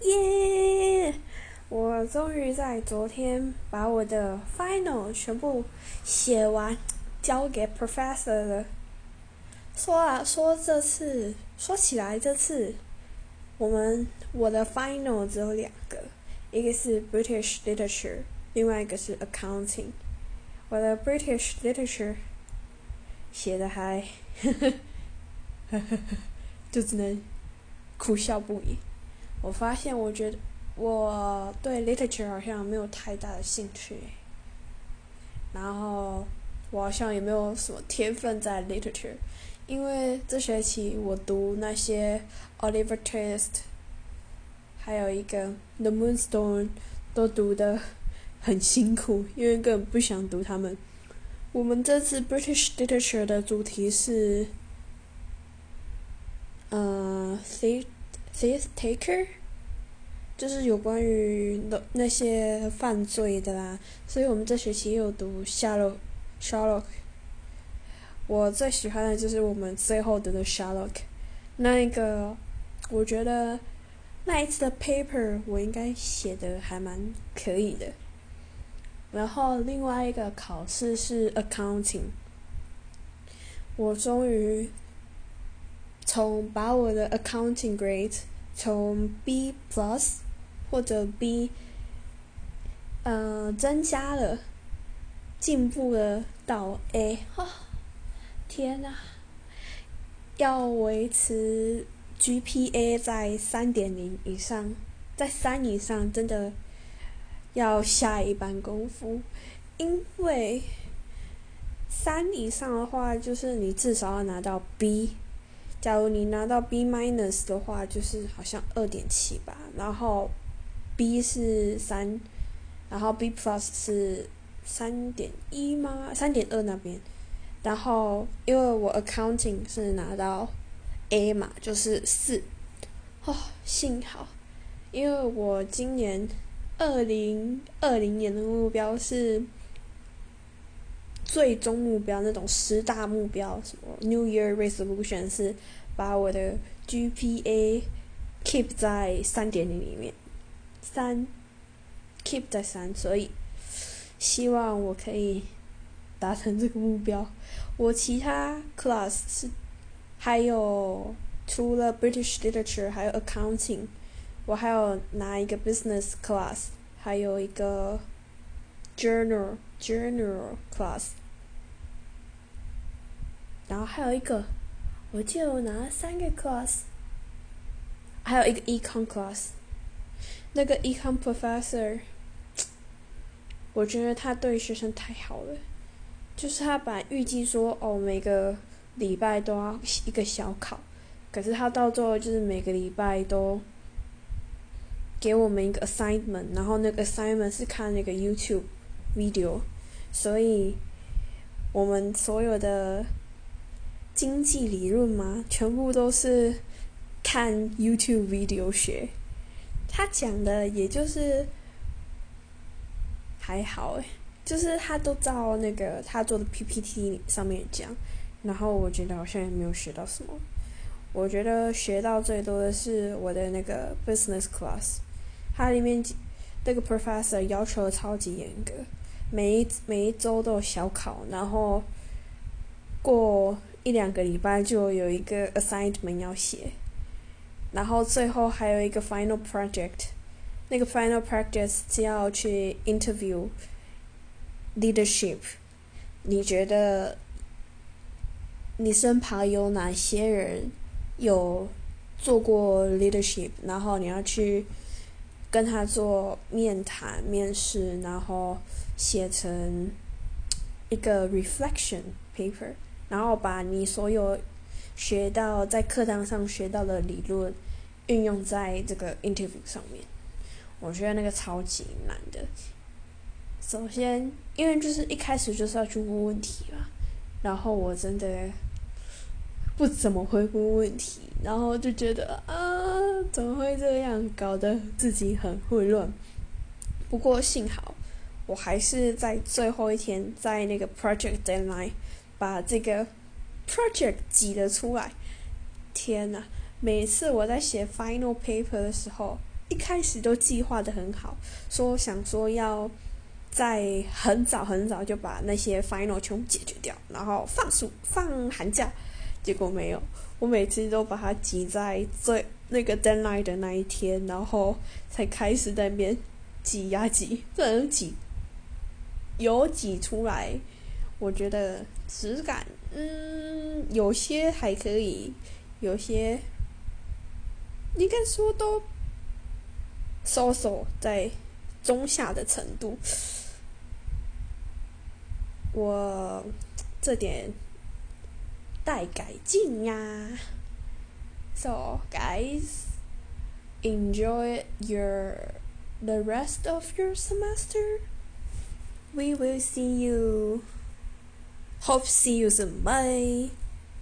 耶！我终于在昨天把我的 final 全部写完，交给 professor 了。说啊，说这次说起来，这次我们我的 final 只有两个，一个是 British literature，另外一个是 accounting。我的 British literature 写的还，呵呵呵呵就只能苦笑不已。我发现，我觉得我对 literature 好像没有太大的兴趣，然后我好像也没有什么天分在 literature，因为这学期我读那些 Oliver Twist，还有一个 The Moonstone 都读的很辛苦，因为根本不想读他们。我们这次 British literature 的主题是，呃，thief。Thief taker，就是有关于那那些犯罪的啦，所以我们这学期又读 Sherlock。Sherlock，我最喜欢的就是我们最后读的 Sherlock。那一个，我觉得那一次的 paper 我应该写的还蛮可以的。然后另外一个考试是 accounting，我终于从把我的 accounting grade。从 B plus 或者 B，嗯，增加了，进步了到 A，哈，天呐，要维持 GPA 在三点零以上，在三以上真的要下一番功夫，因为三以上的话，就是你至少要拿到 B。假如你拿到 B minus 的话，就是好像二点七吧，然后 B 是三，然后 B plus 是三点一吗？三点二那边，然后因为我 accounting 是拿到 A 嘛，就是四，哦，幸好，因为我今年二零二零年的目标是最终目标那种十大目标，什么 New Year resolution 是。把我的 GPA keep 在三点零里面，三 keep 在三，所以希望我可以达成这个目标。我其他 class 是还有除了 British Literature 还有 Accounting，我还有拿一个 Business class，还有一个 Journal Journal class，然后还有一个。我记得我拿了三个 class，还有一个 econ class。那个 econ professor，我觉得他对学生太好了。就是他把预计说哦，每个礼拜都要一个小考，可是他到最后就是每个礼拜都给我们一个 assignment，然后那个 assignment 是看那个 YouTube video，所以我们所有的。经济理论吗？全部都是看 YouTube video 学。他讲的也就是还好诶，就是他都照那个他做的 PPT 上面讲。然后我觉得好像也没有学到什么。我觉得学到最多的是我的那个 business class，它里面那个 professor 要求超级严格，每一每一周都有小考，然后过。一两个礼拜就有一个 assignment 要写，然后最后还有一个 final project，那个 final project 是要去 interview leadership。你觉得你身旁有哪些人有做过 leadership？然后你要去跟他做面谈、面试，然后写成一个 reflection paper。然后把你所有学到在课堂上学到的理论运用在这个 interview 上面，我觉得那个超级难的。首先，因为就是一开始就是要去问问题嘛，然后我真的不怎么会问问题，然后就觉得啊，怎么会这样，搞得自己很混乱。不过幸好，我还是在最后一天，在那个 project deadline。把这个 project 挤了出来，天呐！每次我在写 final paper 的时候，一开始都计划的很好，说想说要在很早很早就把那些 final 全部解决掉，然后放暑放寒假，结果没有，我每次都把它挤在最那个 deadline 的那一天，然后才开始在那边挤呀挤，这能挤有挤出来，我觉得质感嗯有些还可以，有些应该说都。收收在中下的程度，我这点待改进呀。So guys, enjoy your the rest of your semester. We will see you. Hope see you soon. Bye.